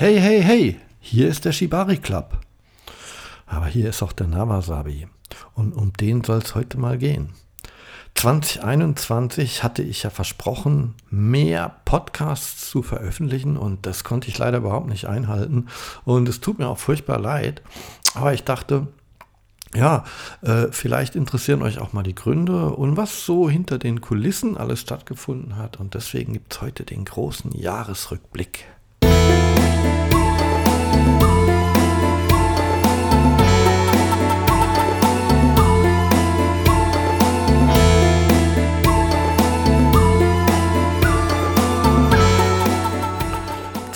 Hey, hey, hey, hier ist der Shibari Club. Aber hier ist auch der Nawasabi. Und um den soll es heute mal gehen. 2021 hatte ich ja versprochen, mehr Podcasts zu veröffentlichen und das konnte ich leider überhaupt nicht einhalten. Und es tut mir auch furchtbar leid. Aber ich dachte, ja, äh, vielleicht interessieren euch auch mal die Gründe und was so hinter den Kulissen alles stattgefunden hat. Und deswegen gibt es heute den großen Jahresrückblick.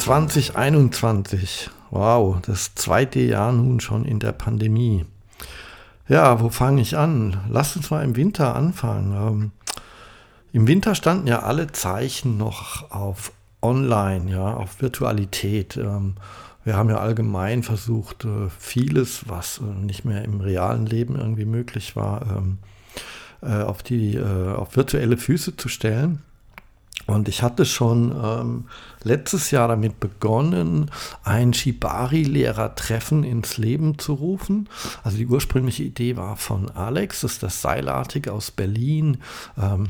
2021. Wow, das zweite Jahr nun schon in der Pandemie. Ja, wo fange ich an? Lass uns mal im Winter anfangen. Ähm, Im Winter standen ja alle Zeichen noch auf Online, ja, auf Virtualität. Ähm, wir haben ja allgemein versucht, äh, vieles, was äh, nicht mehr im realen Leben irgendwie möglich war, ähm, äh, auf die äh, auf virtuelle Füße zu stellen. Und ich hatte schon ähm, letztes Jahr damit begonnen, ein Shibari-Lehrertreffen ins Leben zu rufen. Also die ursprüngliche Idee war von Alex, das ist das Seilartige aus Berlin, ähm,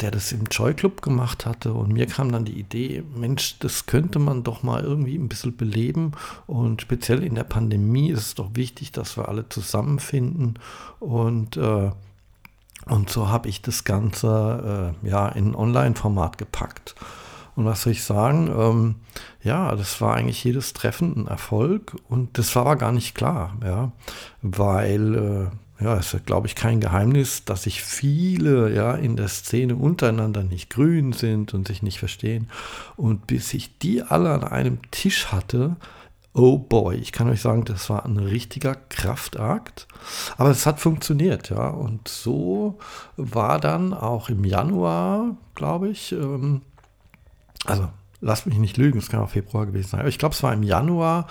der das im Joy Club gemacht hatte. Und mir kam dann die Idee, Mensch, das könnte man doch mal irgendwie ein bisschen beleben. Und speziell in der Pandemie ist es doch wichtig, dass wir alle zusammenfinden und äh, und so habe ich das Ganze äh, ja, in ein Online-Format gepackt. Und was soll ich sagen? Ähm, ja, das war eigentlich jedes Treffen ein Erfolg und das war aber gar nicht klar, ja, weil äh, ja, es ist, glaube ich, kein Geheimnis, dass sich viele ja in der Szene untereinander nicht grün sind und sich nicht verstehen. Und bis ich die alle an einem Tisch hatte, Oh boy, ich kann euch sagen, das war ein richtiger Kraftakt. Aber es hat funktioniert, ja. Und so war dann auch im Januar, glaube ich, ähm, also lasst mich nicht lügen, es kann auch Februar gewesen sein. Aber ich glaube, es war im Januar,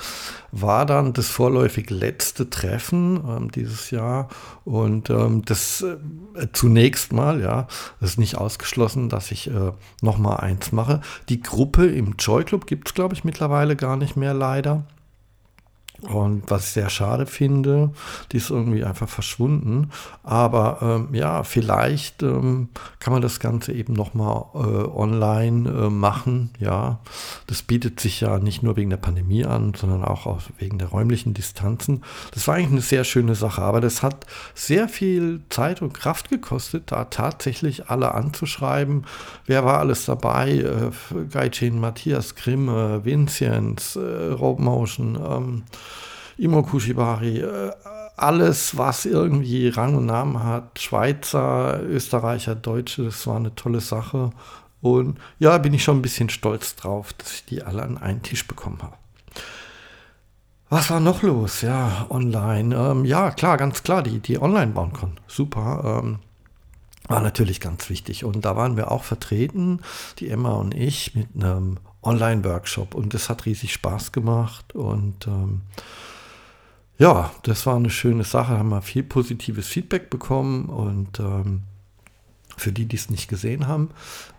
war dann das vorläufig letzte Treffen ähm, dieses Jahr. Und ähm, das äh, zunächst mal, ja, das ist nicht ausgeschlossen, dass ich äh, nochmal eins mache. Die Gruppe im Joy Club gibt es, glaube ich, mittlerweile gar nicht mehr leider. Und was ich sehr schade finde, die ist irgendwie einfach verschwunden. Aber ähm, ja, vielleicht ähm, kann man das Ganze eben nochmal äh, online äh, machen. Ja, das bietet sich ja nicht nur wegen der Pandemie an, sondern auch aus, wegen der räumlichen Distanzen. Das war eigentlich eine sehr schöne Sache, aber das hat sehr viel Zeit und Kraft gekostet, da tatsächlich alle anzuschreiben. Wer war alles dabei? Äh, Gaijin, Matthias Grimm, äh, Vinzenz, äh, Rope Motion, ähm, Imoku Shibari, äh, alles, was irgendwie Rang und Namen hat, Schweizer, Österreicher, Deutsche, das war eine tolle Sache. Und ja, bin ich schon ein bisschen stolz drauf, dass ich die alle an einen Tisch bekommen habe. Was war noch los? Ja, online. Ähm, ja, klar, ganz klar, die, die online bauen konnten. Super. Ähm, war natürlich ganz wichtig. Und da waren wir auch vertreten, die Emma und ich, mit einem Online-Workshop. Und das hat riesig Spaß gemacht. Und ähm, ja, das war eine schöne Sache, haben wir viel positives Feedback bekommen und ähm, für die, die es nicht gesehen haben,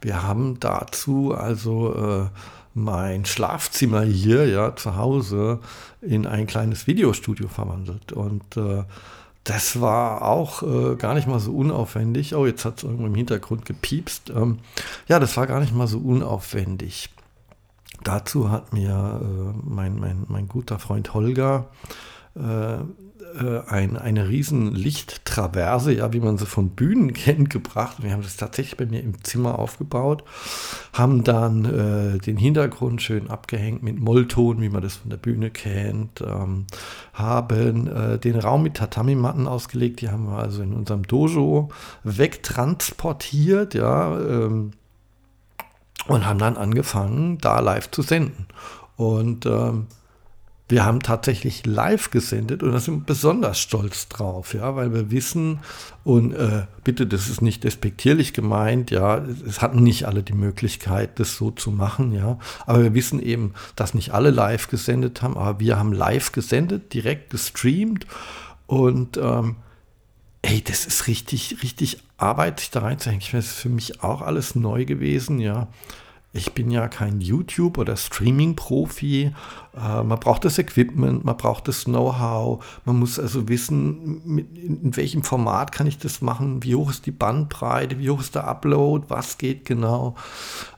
wir haben dazu also äh, mein Schlafzimmer hier, ja, zu Hause in ein kleines Videostudio verwandelt und äh, das war auch äh, gar nicht mal so unaufwendig. Oh, jetzt hat es irgendwo im Hintergrund gepiepst. Ähm, ja, das war gar nicht mal so unaufwendig. Dazu hat mir äh, mein, mein, mein guter Freund Holger ein, eine riesen Lichttraverse, ja, wie man sie von Bühnen kennt, gebracht. Wir haben das tatsächlich bei mir im Zimmer aufgebaut, haben dann äh, den Hintergrund schön abgehängt mit Mollton, wie man das von der Bühne kennt, ähm, haben äh, den Raum mit Tatami-Matten ausgelegt, die haben wir also in unserem Dojo wegtransportiert, ja, ähm, und haben dann angefangen, da live zu senden. Und ähm, wir haben tatsächlich live gesendet und da sind wir besonders stolz drauf, ja, weil wir wissen, und äh, bitte, das ist nicht despektierlich gemeint, ja, es hatten nicht alle die Möglichkeit, das so zu machen, ja, aber wir wissen eben, dass nicht alle live gesendet haben, aber wir haben live gesendet, direkt gestreamt und ähm, ey, das ist richtig, richtig Arbeit, sich da reinzuhängen. Ich meine, das ist für mich auch alles neu gewesen, ja ich bin ja kein YouTube- oder Streaming-Profi. Äh, man braucht das Equipment, man braucht das Know-how, man muss also wissen, in welchem Format kann ich das machen, wie hoch ist die Bandbreite, wie hoch ist der Upload, was geht genau.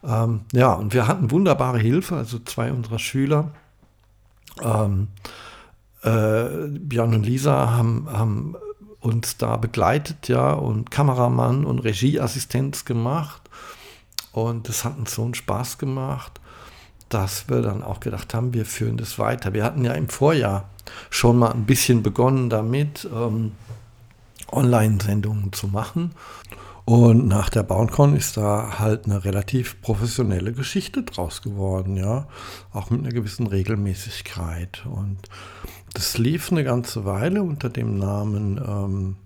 Ähm, ja, und wir hatten wunderbare Hilfe, also zwei unserer Schüler. Ähm, äh, Björn und Lisa haben, haben uns da begleitet, ja, und Kameramann und Regieassistenz gemacht. Und das hat uns so einen Spaß gemacht, dass wir dann auch gedacht haben, wir führen das weiter. Wir hatten ja im Vorjahr schon mal ein bisschen begonnen damit, ähm, Online-Sendungen zu machen. Und nach der BoundCon ist da halt eine relativ professionelle Geschichte draus geworden, ja. Auch mit einer gewissen Regelmäßigkeit. Und das lief eine ganze Weile unter dem Namen ähm,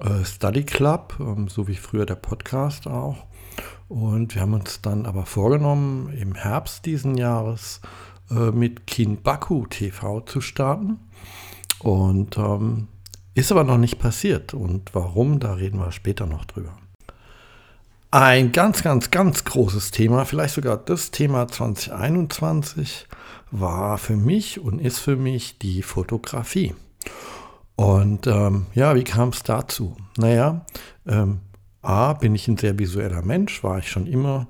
äh, Study Club, ähm, so wie früher der Podcast auch. Und wir haben uns dann aber vorgenommen, im Herbst diesen Jahres äh, mit Baku TV zu starten. Und ähm, ist aber noch nicht passiert. Und warum, da reden wir später noch drüber. Ein ganz, ganz, ganz großes Thema, vielleicht sogar das Thema 2021, war für mich und ist für mich die Fotografie. Und ähm, ja, wie kam es dazu? Naja, ähm, A, bin ich ein sehr visueller Mensch, war ich schon immer.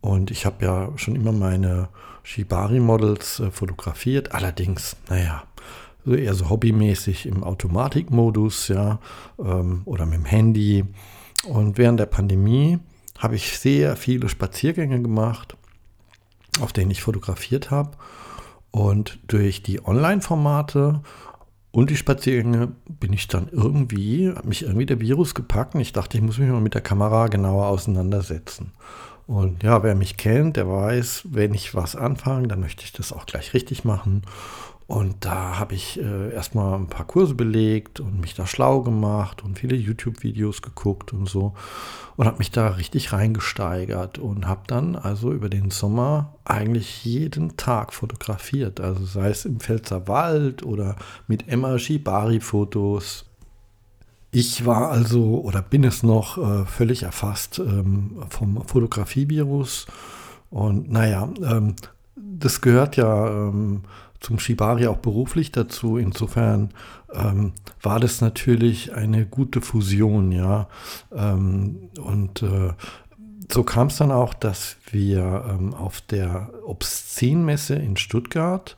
Und ich habe ja schon immer meine Shibari-Models äh, fotografiert. Allerdings, naja, so eher so hobbymäßig im Automatikmodus, ja, ähm, oder mit dem Handy. Und während der Pandemie habe ich sehr viele Spaziergänge gemacht, auf denen ich fotografiert habe. Und durch die Online-Formate und die Spaziergänge bin ich dann irgendwie, hat mich irgendwie der Virus gepackt und ich dachte, ich muss mich mal mit der Kamera genauer auseinandersetzen. Und ja, wer mich kennt, der weiß, wenn ich was anfange, dann möchte ich das auch gleich richtig machen. Und da habe ich äh, erstmal ein paar Kurse belegt und mich da schlau gemacht und viele YouTube-Videos geguckt und so. Und habe mich da richtig reingesteigert und habe dann also über den Sommer eigentlich jeden Tag fotografiert. Also sei es im Pfälzer Wald oder mit Emma Shibari-Fotos. Ich war also oder bin es noch äh, völlig erfasst ähm, vom Fotografievirus. Und naja, ähm, das gehört ja ähm, zum Shibari auch beruflich dazu. Insofern ähm, war das natürlich eine gute Fusion, ja. Ähm, und äh, so kam es dann auch, dass wir ähm, auf der Obszenmesse in Stuttgart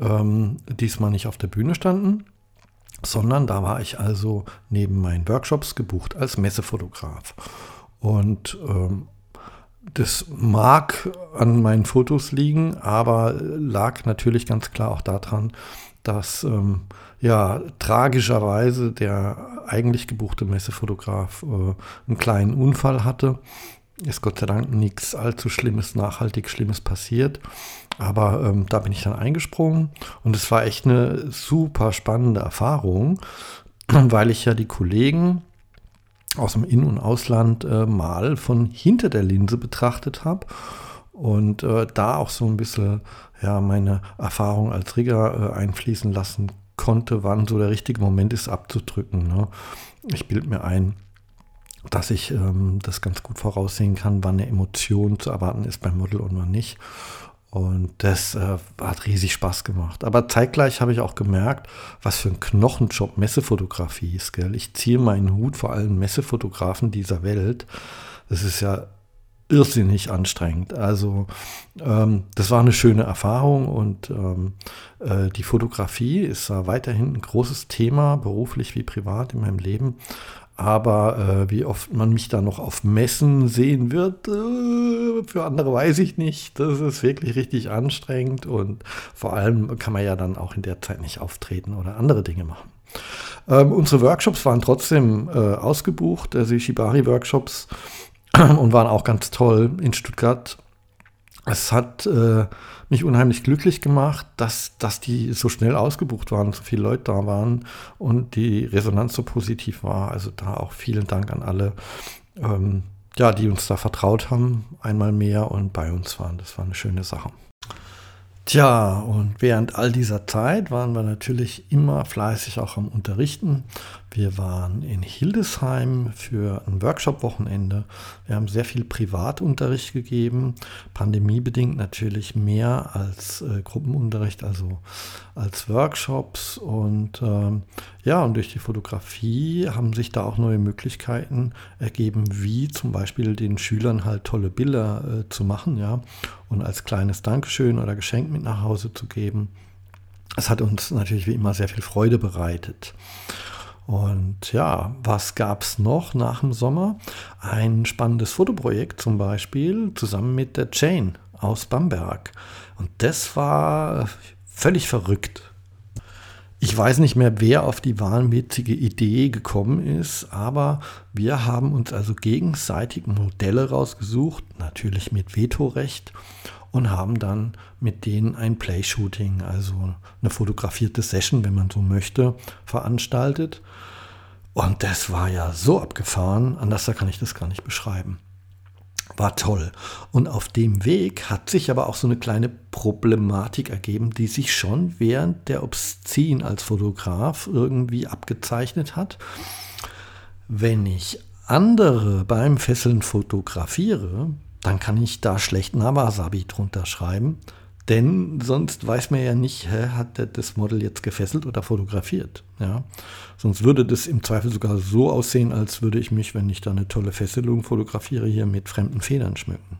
ähm, diesmal nicht auf der Bühne standen, sondern da war ich also neben meinen Workshops gebucht als Messefotograf. Und ähm, das mag an meinen Fotos liegen, aber lag natürlich ganz klar auch daran, dass ähm, ja tragischerweise der eigentlich gebuchte Messefotograf äh, einen kleinen Unfall hatte. Ist Gott sei Dank nichts allzu Schlimmes, nachhaltig Schlimmes passiert. Aber ähm, da bin ich dann eingesprungen und es war echt eine super spannende Erfahrung, weil ich ja die Kollegen aus dem In- und Ausland äh, mal von hinter der Linse betrachtet habe und äh, da auch so ein bisschen ja, meine Erfahrung als Rigger äh, einfließen lassen konnte, wann so der richtige Moment ist abzudrücken. Ne? Ich bilde mir ein, dass ich ähm, das ganz gut voraussehen kann, wann eine Emotion zu erwarten ist beim Model und wann nicht. Und das äh, hat riesig Spaß gemacht. Aber zeitgleich habe ich auch gemerkt, was für ein Knochenjob Messefotografie ist. Gell? Ich ziehe meinen Hut vor allen Messefotografen dieser Welt. Das ist ja irrsinnig anstrengend. Also ähm, das war eine schöne Erfahrung und ähm, äh, die Fotografie ist äh, weiterhin ein großes Thema, beruflich wie privat in meinem Leben. Aber äh, wie oft man mich da noch auf Messen sehen wird, äh, für andere weiß ich nicht. Das ist wirklich richtig anstrengend und vor allem kann man ja dann auch in der Zeit nicht auftreten oder andere Dinge machen. Ähm, unsere Workshops waren trotzdem äh, ausgebucht, also die Shibari-Workshops und waren auch ganz toll in Stuttgart. Es hat äh, mich unheimlich glücklich gemacht, dass, dass die so schnell ausgebucht waren, so viele Leute da waren und die Resonanz so positiv war. Also da auch vielen Dank an alle, ähm, ja, die uns da vertraut haben, einmal mehr und bei uns waren. Das war eine schöne Sache. Tja, und während all dieser Zeit waren wir natürlich immer fleißig auch am Unterrichten. Wir waren in Hildesheim für ein Workshop-Wochenende. Wir haben sehr viel Privatunterricht gegeben, pandemiebedingt natürlich mehr als äh, Gruppenunterricht, also als Workshops. Und ähm, ja, und durch die Fotografie haben sich da auch neue Möglichkeiten ergeben, wie zum Beispiel den Schülern halt tolle Bilder äh, zu machen, ja, und als kleines Dankeschön oder Geschenk mit nach Hause zu geben. Es hat uns natürlich wie immer sehr viel Freude bereitet. Und ja, was gab es noch nach dem Sommer? Ein spannendes Fotoprojekt zum Beispiel zusammen mit der Jane aus Bamberg. Und das war völlig verrückt. Ich weiß nicht mehr, wer auf die wahnwitzige Idee gekommen ist, aber wir haben uns also gegenseitig Modelle rausgesucht, natürlich mit Vetorecht, und haben dann mit denen ein Playshooting, also eine fotografierte Session, wenn man so möchte, veranstaltet. Und das war ja so abgefahren, anders kann ich das gar nicht beschreiben. War toll. Und auf dem Weg hat sich aber auch so eine kleine Problematik ergeben, die sich schon während der Obszin als Fotograf irgendwie abgezeichnet hat. Wenn ich andere beim Fesseln fotografiere, dann kann ich da schlecht Nawasabi drunter schreiben. Denn sonst weiß man ja nicht, hä, hat der das Model jetzt gefesselt oder fotografiert. Ja? Sonst würde das im Zweifel sogar so aussehen, als würde ich mich, wenn ich da eine tolle Fesselung fotografiere, hier mit fremden Federn schmücken.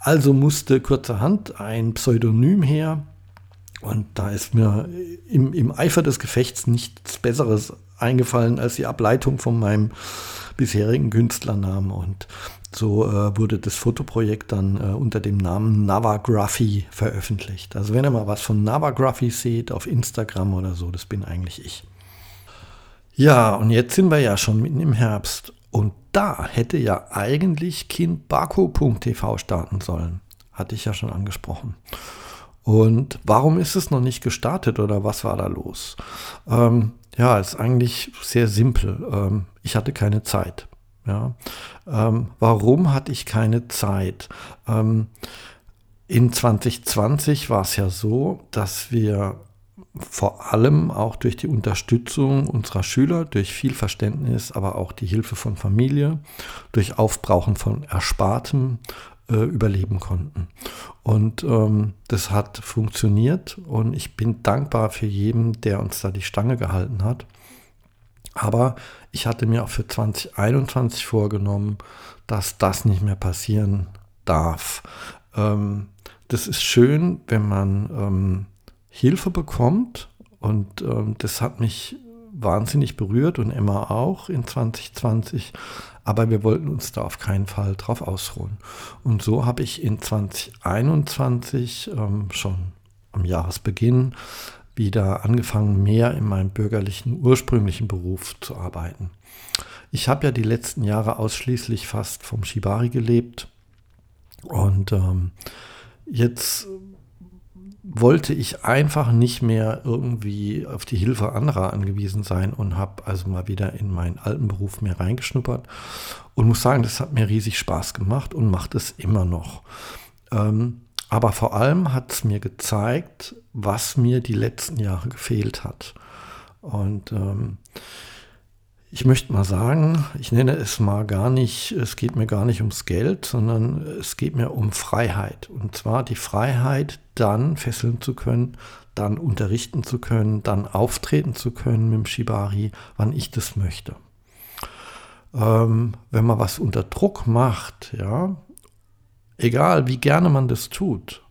Also musste kurzerhand ein Pseudonym her. Und da ist mir im, im Eifer des Gefechts nichts Besseres eingefallen als die Ableitung von meinem bisherigen Künstlernamen. Und so äh, wurde das Fotoprojekt dann äh, unter dem Namen Navagraphy veröffentlicht. Also wenn ihr mal was von Navagraphy seht auf Instagram oder so, das bin eigentlich ich. Ja, und jetzt sind wir ja schon mitten im Herbst. Und da hätte ja eigentlich kindbarco.tv starten sollen. Hatte ich ja schon angesprochen. Und warum ist es noch nicht gestartet oder was war da los? Ähm, ja, ist eigentlich sehr simpel. Ähm, ich hatte keine Zeit. Ja. Ähm, warum hatte ich keine Zeit? Ähm, in 2020 war es ja so, dass wir vor allem auch durch die Unterstützung unserer Schüler, durch viel Verständnis, aber auch die Hilfe von Familie, durch Aufbrauchen von Erspartem äh, überleben konnten. Und ähm, das hat funktioniert und ich bin dankbar für jeden, der uns da die Stange gehalten hat. Aber ich hatte mir auch für 2021 vorgenommen, dass das nicht mehr passieren darf. Ähm, das ist schön, wenn man ähm, Hilfe bekommt und ähm, das hat mich wahnsinnig berührt und Emma auch in 2020. Aber wir wollten uns da auf keinen Fall drauf ausruhen. Und so habe ich in 2021 ähm, schon am Jahresbeginn wieder angefangen, mehr in meinem bürgerlichen ursprünglichen Beruf zu arbeiten. Ich habe ja die letzten Jahre ausschließlich fast vom Shibari gelebt und ähm, jetzt wollte ich einfach nicht mehr irgendwie auf die Hilfe anderer angewiesen sein und habe also mal wieder in meinen alten Beruf mehr reingeschnuppert und muss sagen, das hat mir riesig Spaß gemacht und macht es immer noch. Ähm, aber vor allem hat es mir gezeigt, was mir die letzten Jahre gefehlt hat. Und ähm, ich möchte mal sagen, ich nenne es mal gar nicht, es geht mir gar nicht ums Geld, sondern es geht mir um Freiheit. Und zwar die Freiheit, dann fesseln zu können, dann unterrichten zu können, dann auftreten zu können mit dem Shibari, wann ich das möchte. Ähm, wenn man was unter Druck macht, ja, egal wie gerne man das tut,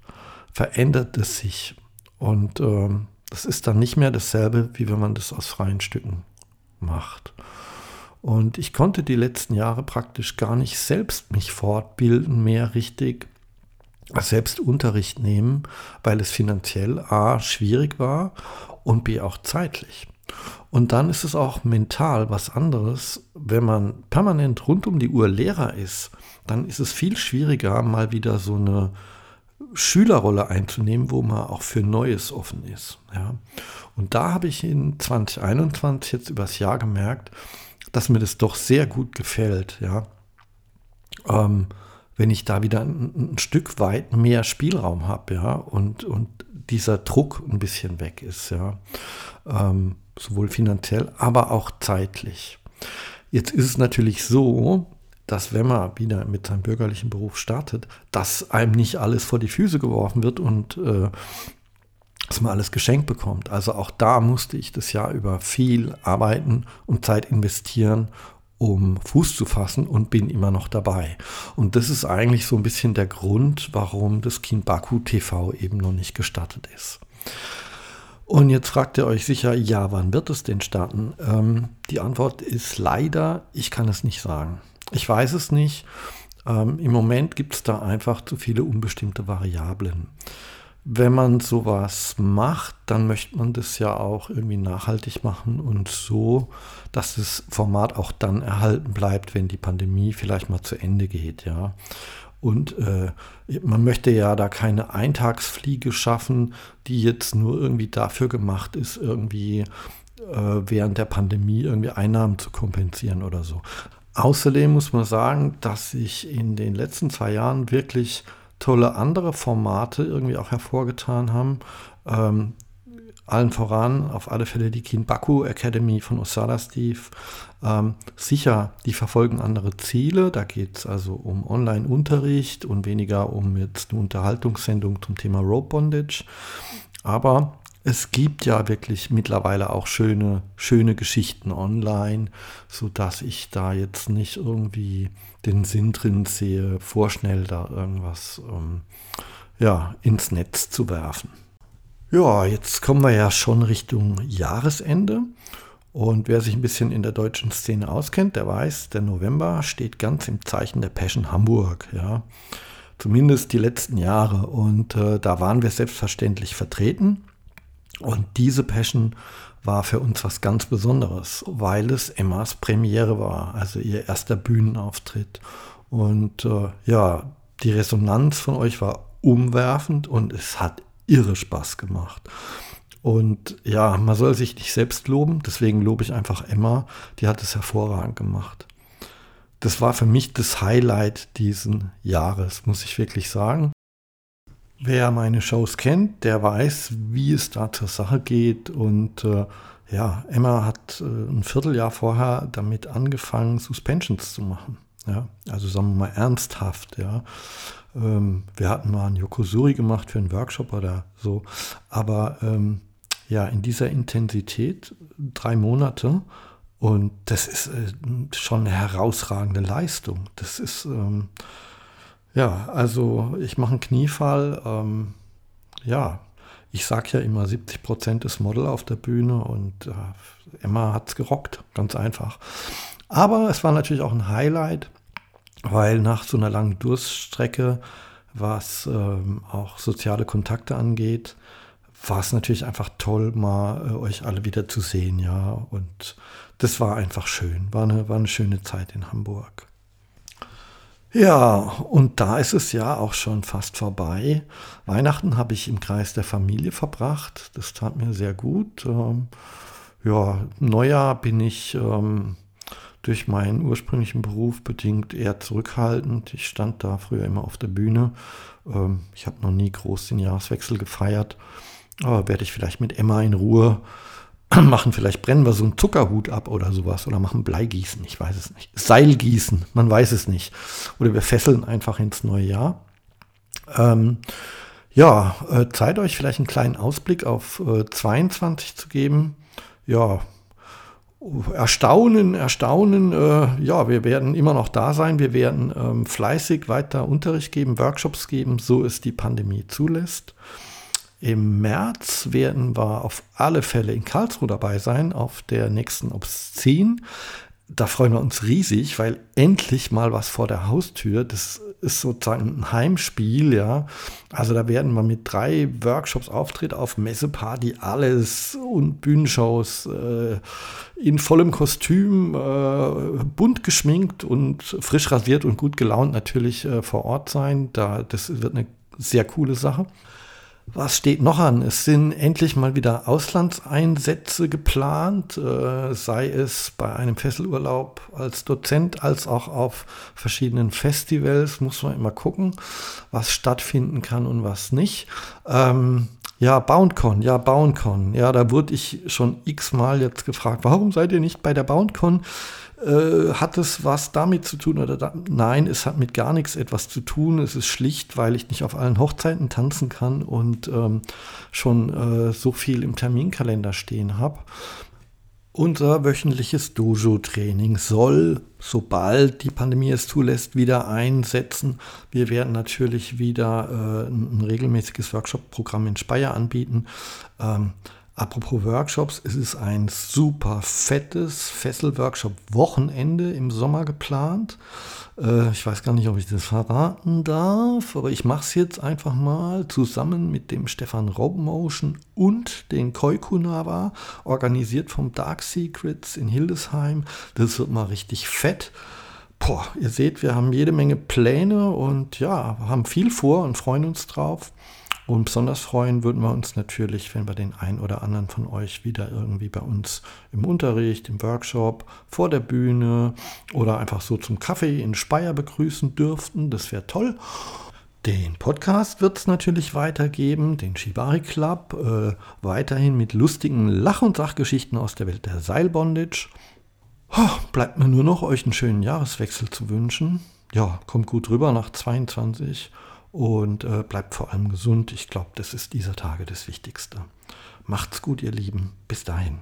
verändert es sich. Und ähm, das ist dann nicht mehr dasselbe, wie wenn man das aus freien Stücken macht. Und ich konnte die letzten Jahre praktisch gar nicht selbst mich fortbilden, mehr richtig selbst Unterricht nehmen, weil es finanziell A schwierig war und B auch zeitlich. Und dann ist es auch mental was anderes, wenn man permanent rund um die Uhr Lehrer ist dann ist es viel schwieriger, mal wieder so eine Schülerrolle einzunehmen, wo man auch für Neues offen ist. Ja. Und da habe ich in 2021 jetzt übers Jahr gemerkt, dass mir das doch sehr gut gefällt. Ja. Ähm, wenn ich da wieder ein, ein, Stück weit mehr Spielraum habe, ja, und, und dieser Druck ein bisschen weg ist, ja. Ähm, sowohl finanziell, aber auch zeitlich. Jetzt ist es natürlich so, dass wenn man wieder mit seinem bürgerlichen Beruf startet, dass einem nicht alles vor die Füße geworfen wird und äh, dass man alles geschenkt bekommt. Also auch da musste ich das Jahr über viel arbeiten und Zeit investieren, um Fuß zu fassen und bin immer noch dabei. Und das ist eigentlich so ein bisschen der Grund, warum das Kinbaku TV eben noch nicht gestartet ist. Und jetzt fragt ihr euch sicher, ja, wann wird es denn starten? Ähm, die Antwort ist leider, ich kann es nicht sagen. Ich weiß es nicht. Ähm, Im Moment gibt es da einfach zu viele unbestimmte Variablen. Wenn man sowas macht, dann möchte man das ja auch irgendwie nachhaltig machen und so, dass das Format auch dann erhalten bleibt, wenn die Pandemie vielleicht mal zu Ende geht, ja. Und äh, man möchte ja da keine Eintagsfliege schaffen, die jetzt nur irgendwie dafür gemacht ist, irgendwie äh, während der Pandemie irgendwie Einnahmen zu kompensieren oder so. Außerdem muss man sagen, dass sich in den letzten zwei Jahren wirklich tolle andere Formate irgendwie auch hervorgetan haben. Ähm, allen voran auf alle Fälle die Kinbaku Academy von Osada Steve. Ähm, sicher, die verfolgen andere Ziele. Da geht es also um Online-Unterricht und weniger um jetzt eine Unterhaltungssendung zum Thema Rope Bondage. Aber es gibt ja wirklich mittlerweile auch schöne, schöne Geschichten online, sodass ich da jetzt nicht irgendwie den Sinn drin sehe, vorschnell da irgendwas ähm, ja, ins Netz zu werfen. Ja, jetzt kommen wir ja schon Richtung Jahresende. Und wer sich ein bisschen in der deutschen Szene auskennt, der weiß, der November steht ganz im Zeichen der Passion Hamburg. Ja. Zumindest die letzten Jahre. Und äh, da waren wir selbstverständlich vertreten. Und diese Passion war für uns was ganz Besonderes, weil es Emmas Premiere war, also ihr erster Bühnenauftritt. Und äh, ja, die Resonanz von euch war umwerfend und es hat irre Spaß gemacht. Und ja, man soll sich nicht selbst loben, deswegen lobe ich einfach Emma, die hat es hervorragend gemacht. Das war für mich das Highlight diesen Jahres, muss ich wirklich sagen. Wer meine Shows kennt, der weiß, wie es da zur Sache geht. Und äh, ja, Emma hat äh, ein Vierteljahr vorher damit angefangen, Suspensions zu machen. Ja, also sagen wir mal ernsthaft. Ja, ähm, wir hatten mal ein Yokozuri gemacht für einen Workshop oder so. Aber ähm, ja, in dieser Intensität drei Monate. Und das ist äh, schon eine herausragende Leistung. Das ist ähm, ja, also ich mache einen Kniefall. Ähm, ja, ich sage ja immer, 70 Prozent ist Model auf der Bühne und äh, Emma hat es gerockt, ganz einfach. Aber es war natürlich auch ein Highlight, weil nach so einer langen Durststrecke, was ähm, auch soziale Kontakte angeht, war es natürlich einfach toll, mal äh, euch alle wieder zu sehen, ja. Und das war einfach schön, war eine, war eine schöne Zeit in Hamburg. Ja, und da ist es ja auch schon fast vorbei. Weihnachten habe ich im Kreis der Familie verbracht. Das tat mir sehr gut. Ähm, ja, Neujahr bin ich ähm, durch meinen ursprünglichen Beruf bedingt eher zurückhaltend. Ich stand da früher immer auf der Bühne. Ähm, ich habe noch nie groß den Jahreswechsel gefeiert. Aber werde ich vielleicht mit Emma in Ruhe machen vielleicht brennen wir so einen Zuckerhut ab oder sowas oder machen Bleigießen, ich weiß es nicht. Seilgießen, man weiß es nicht. Oder wir fesseln einfach ins neue Jahr. Ähm, ja, äh, Zeit euch vielleicht einen kleinen Ausblick auf äh, 22 zu geben. Ja, Erstaunen, Erstaunen, äh, ja, wir werden immer noch da sein, wir werden ähm, fleißig weiter Unterricht geben, Workshops geben, so es die Pandemie zulässt. Im März werden wir auf alle Fälle in Karlsruhe dabei sein, auf der nächsten Obszene. Da freuen wir uns riesig, weil endlich mal was vor der Haustür. Das ist sozusagen ein Heimspiel, ja. Also da werden wir mit drei Workshops, Auftritt auf Messeparty, alles und Bühnenshows äh, in vollem Kostüm, äh, bunt geschminkt und frisch rasiert und gut gelaunt natürlich äh, vor Ort sein. Da, das wird eine sehr coole Sache. Was steht noch an? Es sind endlich mal wieder Auslandseinsätze geplant, äh, sei es bei einem Fesselurlaub als Dozent als auch auf verschiedenen Festivals. Muss man immer gucken, was stattfinden kann und was nicht. Ähm, Ja, BoundCon, ja, BoundCon. Ja, da wurde ich schon x-mal jetzt gefragt, warum seid ihr nicht bei der BoundCon? Äh, hat es was damit zu tun oder da? Nein, es hat mit gar nichts etwas zu tun. Es ist schlicht, weil ich nicht auf allen Hochzeiten tanzen kann und ähm, schon äh, so viel im Terminkalender stehen habe. Unser wöchentliches Dojo-Training soll, sobald die Pandemie es zulässt, wieder einsetzen. Wir werden natürlich wieder äh, ein regelmäßiges Workshop-Programm in Speyer anbieten. Ähm, Apropos Workshops, es ist ein super fettes Fessel-Workshop-Wochenende im Sommer geplant. Äh, ich weiß gar nicht, ob ich das verraten darf, aber ich mache es jetzt einfach mal zusammen mit dem Stefan Robmotion und den Koikunawa, organisiert vom Dark Secrets in Hildesheim. Das wird mal richtig fett. Boah, ihr seht, wir haben jede Menge Pläne und ja, haben viel vor und freuen uns drauf. Und besonders freuen würden wir uns natürlich, wenn wir den einen oder anderen von euch wieder irgendwie bei uns im Unterricht, im Workshop, vor der Bühne oder einfach so zum Kaffee in Speyer begrüßen dürften. Das wäre toll. Den Podcast wird es natürlich weitergeben, den Shibari Club, äh, weiterhin mit lustigen Lach- und Sachgeschichten aus der Welt der Seilbondage. Oh, bleibt mir nur noch, euch einen schönen Jahreswechsel zu wünschen. Ja, kommt gut rüber nach 22 und äh, bleibt vor allem gesund. Ich glaube, das ist dieser Tage das Wichtigste. Macht's gut, ihr Lieben. Bis dahin.